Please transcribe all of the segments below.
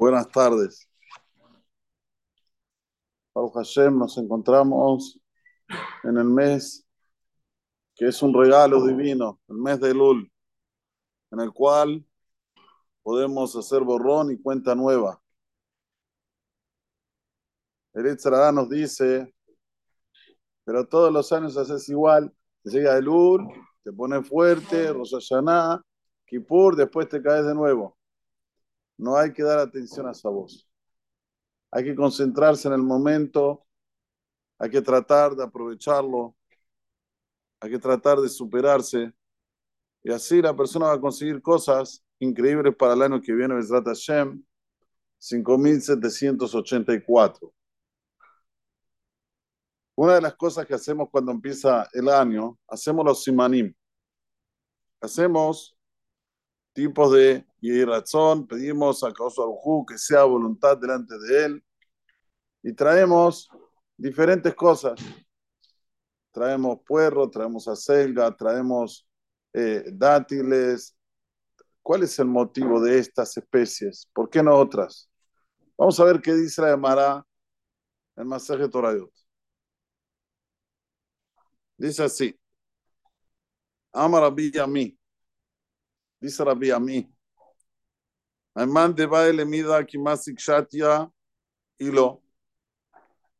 Buenas tardes. Baruch Hashem, nos encontramos en el mes que es un regalo divino, el mes de Lul, en el cual podemos hacer borrón y cuenta nueva. El nos dice, pero todos los años haces igual, te llega el Lul, te pones fuerte, Rosh Hashanah, Kippur, después te caes de nuevo. No hay que dar atención a esa voz. Hay que concentrarse en el momento, hay que tratar de aprovecharlo, hay que tratar de superarse. Y así la persona va a conseguir cosas increíbles para el año que viene, Besrat Hashem, 5784. Una de las cosas que hacemos cuando empieza el año, hacemos los simanim. Hacemos tipos de razón, pedimos a Kausu que sea voluntad delante de él y traemos diferentes cosas. Traemos puerro, traemos acelga, traemos eh, dátiles. ¿Cuál es el motivo de estas especies? ¿Por qué no otras? Vamos a ver qué dice la Gemara en Masaje Torayot. Dice así. Ama Rabbi Yami. Dice Rabbi Yami. Ayman de baile mida kimasik shatia y lo.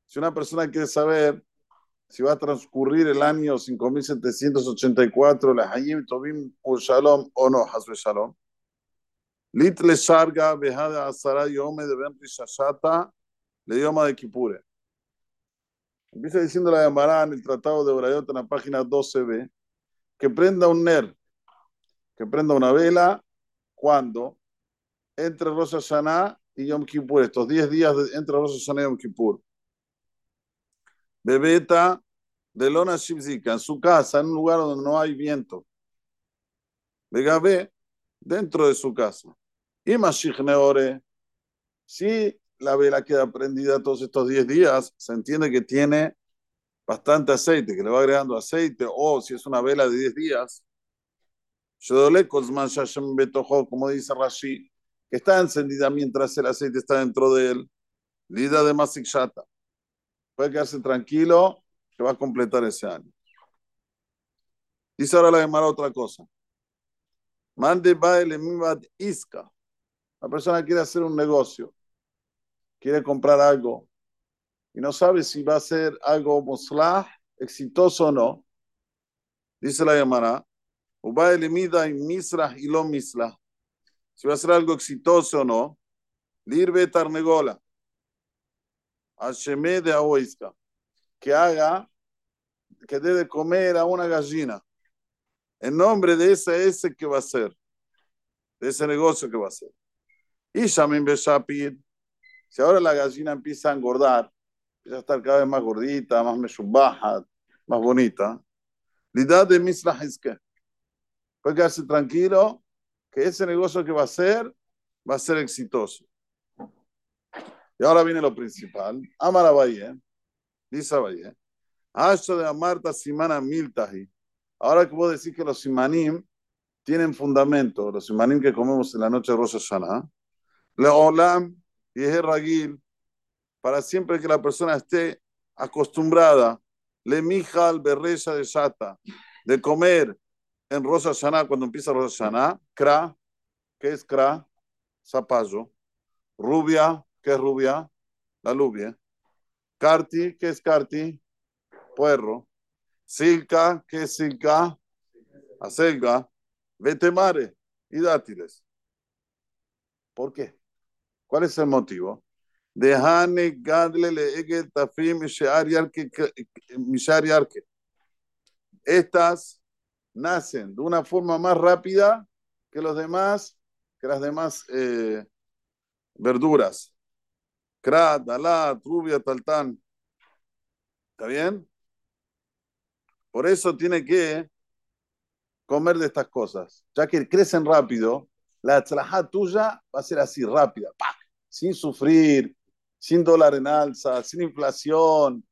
Si una persona quiere saber si va a transcurrir el año 5784, la Hayim Tobim o Shalom o no, Hasbe Shalom. Litle Sharga, Behada Asara Yome de Ben Shashata, le idioma de Kipure. Empieza diciendo la Gemara en el Tratado de Orayot en la página 12b, que prenda un ner, que prenda una vela, cuando entre Rosh Hashanah y Yom Kippur, estos 10 días entre Rosh Hashanah y Yom Kippur. Bebeta de Lona Shibzika, en su casa, en un lugar donde no hay viento. Begabe, dentro de su casa. Y Neore, si la vela queda prendida todos estos 10 días, se entiende que tiene bastante aceite, que le va agregando aceite, o si es una vela de 10 días, como dice Rashi, que está encendida mientras el aceite está dentro de él, lida de Masik Shata puede quedarse tranquilo que va a completar ese año. Dice ahora la Gemara otra cosa. Mande baile mivad iska. La persona quiere hacer un negocio, quiere comprar algo y no sabe si va a ser algo moslah, exitoso o no. Dice la Gemara, baile mida y misra y lo misla. Si va a ser algo exitoso o no, lirbe tarnegola. Hashemé de que haga, que debe comer a una gallina, en nombre de ese ese que va a ser, de ese negocio que va a ser. Y Shamin Beshapir, si ahora la gallina empieza a engordar, empieza a estar cada vez más gordita, más meshubaja, más bonita, lidad de Misra que puede quedarse tranquilo que ese negocio que va a ser va a ser exitoso. Y ahora viene lo principal. Amara Valle, dice Valle, Asho de Amarta Simana Miltahi. Ahora que puedo decir que los simanim tienen fundamento, los simanim que comemos en la noche de Rosh Hashanah, Leolam y Ragil, para siempre que la persona esté acostumbrada, le mijal berrecha de shata, de comer en Rosh Hashanah, cuando empieza Rosh Hashanah, kra, ¿qué es kra? Zapallo, rubia, ¿Qué es rubia? La lubia. Carti, ¿qué es carti? Puerro. Silca, ¿qué es silca? Acelga. Vetemare y dátiles. ¿Por qué? ¿Cuál es el motivo? Dejane gadle le tafim Estas nacen de una forma más rápida que los demás, que las demás eh, verduras. Krat, Dalat, Rubia, Taltán. ¿Está bien? Por eso tiene que comer de estas cosas. Ya que crecen rápido, la tzlajá tuya va a ser así, rápida, sin sufrir, sin dólar en alza, sin inflación.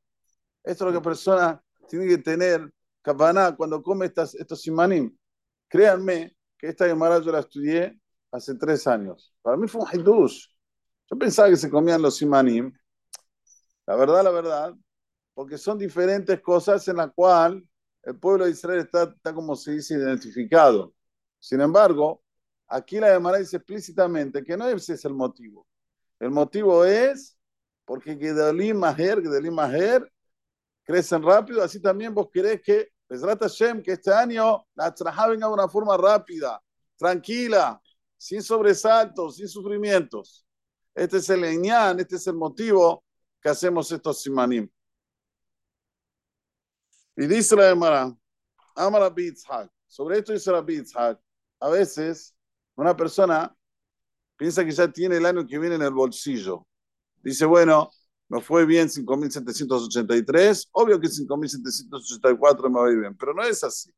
Esto es lo que persona tiene que tener. Kapaná, cuando come estas, estos simanim, créanme que esta Gemara yo la estudié hace tres años. Para mí fue un hidush. Yo pensaba que se comían los simanim. La verdad, la verdad, porque son diferentes cosas en las cuales el pueblo de Israel está, está como se dice identificado. Sin embargo, aquí la Gemara dice explícitamente que no ese es el motivo. El motivo es porque Gedalim Maher, Gedalim Maher crecen rápido, así también vos querés que Besrat Hashem, que este año la traja venga de una forma rápida, tranquila, sin sobresaltos, sin sufrimientos. Este es el leñán, este es el motivo que hacemos estos simanim. Y dice la Gemara, Amara Bitzhak, sobre esto dice la Bitzhak, a veces una persona piensa que ya tiene el año que viene en el bolsillo. Dice, bueno, me fue bien 5.783, obvio que 5.784 me va a ir bien, pero no es así.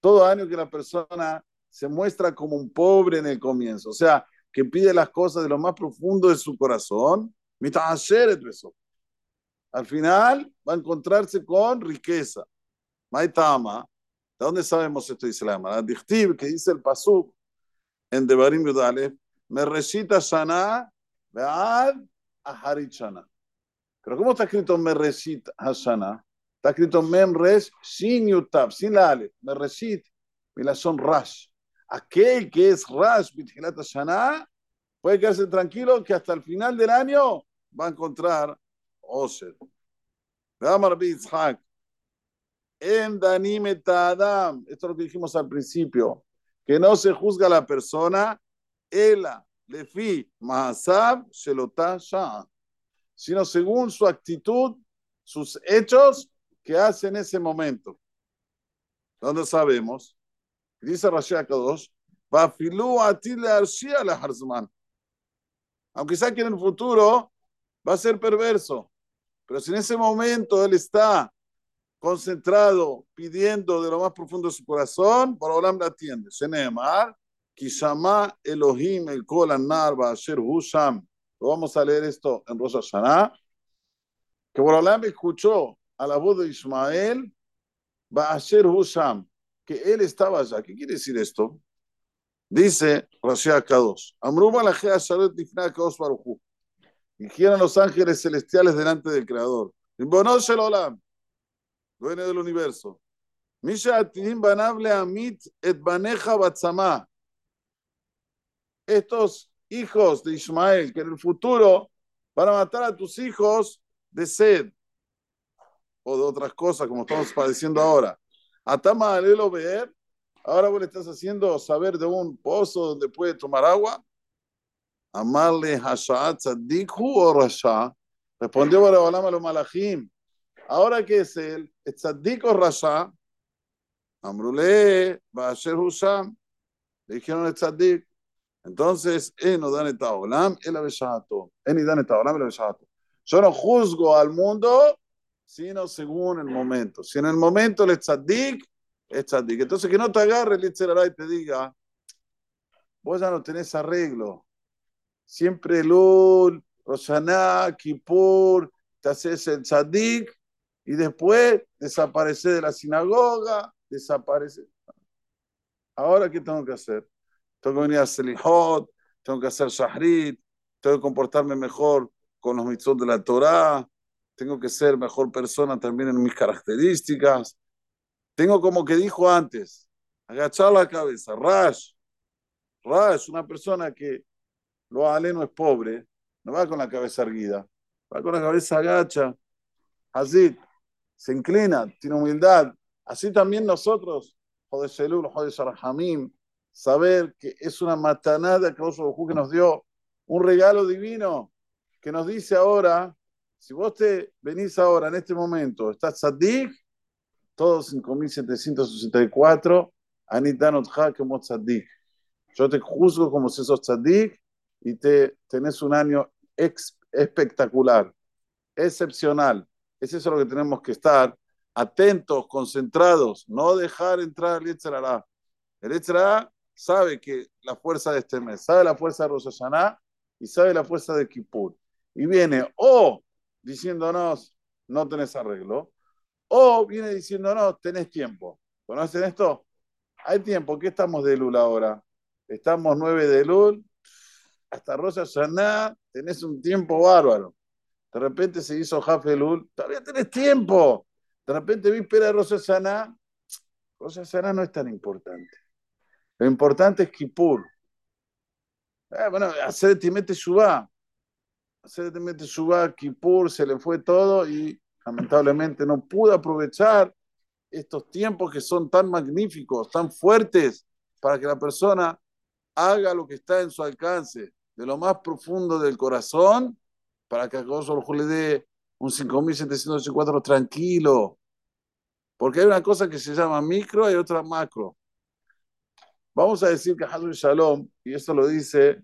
Todo año que la persona se muestra como un pobre en el comienzo, o sea, que pide las cosas de lo más profundo de su corazón, al final va a encontrarse con riqueza. Maitama, ¿de dónde sabemos esto? Dice la Gemara. que dice el Pasuk en Devarim Yudale, me recita vead Aharit Shana. Pero ¿cómo está escrito Mereshit Hashana? Está escrito Memresh sin Yutab, sin la Ale. Mereshit, son Rash. Aquel que es Rash, Bithilat Shana, puede quedarse tranquilo que hasta el final del año va a encontrar Oser. Amar Bitzhak. En Danim Adam. Esto es lo que dijimos al principio. Que no se juzga a la persona. Ela, Lefi, Mahasab, Shelotah, Shah. Sino según su actitud, sus hechos que hace en ese momento. ¿Dónde sabemos? Dice Rashi Akadosh, Bafilu atil arshia la harzman. Aunque sea que en el futuro va a ser perverso. Pero si en ese momento él está concentrado, pidiendo de lo más profundo de su corazón, Borolam la atiende. Sheneemar, Kishama Elohim el Kol Narva Asher Husham. Vamos a leer esto en Rosh Hashanah. Que Borolam escuchó a la voz de Ismael, Asher Husham, que él estaba allá. ¿Qué quiere decir esto? Dice Rashi Akados, Amruma la Gea Sharet Tifna Akados Baruchu. Dijeron los ángeles celestiales delante del Creador. el Olam, dueño del universo. Misha Atim Banable Amit et Baneja Batzama. Estos hijos de Ismael, que en el futuro van a matar a tus hijos de sed o de otras cosas, como estamos padeciendo ahora. Atama Alelo ver, ahora vos le estás haciendo saber de un pozo donde puede tomar agua. Amarle Hashat Tzadikhu o Rasha. Respondió Barabalam a los malachim. Ahora que es él, Tzadik o Rasha. Amrule, Basher Husham. Le dijeron Tzadik. Entonces, él no dan etaolam, él aveshato. Él ni dan etaolam, él aveshato. Yo no juzgo al mundo, sino según el momento. Si en el momento el Tzadik, es Tzadik. Entonces, que no te agarre el y te diga, vos ya no tenés arreglo siempre Lul, Roshaná, Kippur, te haces el tzadik y después desaparece de la sinagoga, desaparece. Ahora, ¿qué tengo que hacer? Tengo que venir a Selihot, tengo que hacer Shahrit, tengo que comportarme mejor con los mitzvot de la Torah, tengo que ser mejor persona también en mis características. Tengo como que dijo antes, agachar la cabeza, Rash. Rash, una persona que lo Ale no es pobre, no va con la cabeza erguida, va con la cabeza agacha. Así, se inclina, tiene humildad. Así también nosotros, Joder Sharhamim, saber que es una matanada que nos dio, un regalo divino que nos dice ahora, si vos te venís ahora en este momento, estás tzadik, todos 5.764, Anitanot como tzadik. Yo te juzgo como si sos tzadik y te tenés un año espectacular, excepcional. Es eso lo que tenemos que estar atentos, concentrados, no dejar entrar el Yetzirah. El Yetzirah sabe que la fuerza de este mes, sabe la fuerza de Rosh y sabe la fuerza de Kippur. Y viene o diciéndonos, no tenés arreglo, o viene diciéndonos, tenés tiempo. ¿Conocen esto? Hay tiempo. ¿Qué estamos de Lula ahora? estamos 9 de Lul, hasta Rosa Hashanah tenés un tiempo bárbaro. De repente se hizo Jafe Lul, todavía tenés tiempo. De repente víspera de Rosa Hashanah, Rosa Hashanah no es tan importante. Lo importante es Kippur. Eh, bueno, hacer Timete Shubá. Hacer Timete Shubá, Kippur, se le fue todo y lamentablemente no pudo aprovechar estos tiempos que son tan magníficos, tan fuertes, para que la persona haga lo que está en su alcance, de lo más profundo del corazón, para que a Gozo le dé un 5784 tranquilo. Porque hay una cosa que se llama micro y otra macro. Vamos a decir que Hazul Shalom, y eso lo dice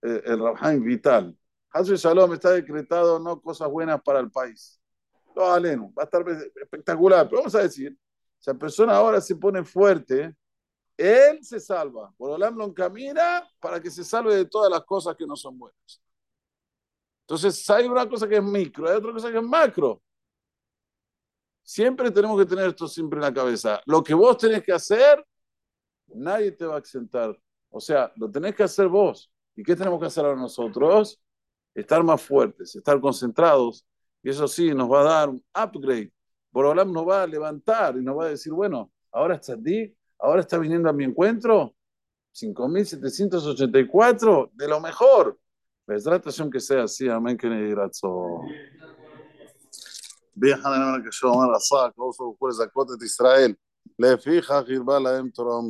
eh, el Rabhaim Vital, Hazul Shalom está decretado no cosas buenas para el país. No, Aleno, va a estar espectacular. Pero vamos a decir, si la persona ahora se pone fuerte, él se salva. Por Olam lo encamina para que se salve de todas las cosas que no son buenas. Entonces, hay una cosa que es micro, hay otra cosa que es macro. Siempre tenemos que tener esto siempre en la cabeza. Lo que vos tenés que hacer, nadie te va a exentar. O sea, lo tenés que hacer vos. ¿Y qué tenemos que hacer ahora nosotros? Estar más fuertes, estar concentrados. Y eso sí, nos va a dar un upgrade. Borolam nos va a levantar y nos va a decir, bueno, ahora está ti, ahora está viniendo a mi encuentro, 5.784, de lo mejor. Tratación que sea así, amén, que. Viajan en el que yo, Amar Asak, Oso, Juárez, Acote de Israel. Le fija, Girbala, Em, Toram.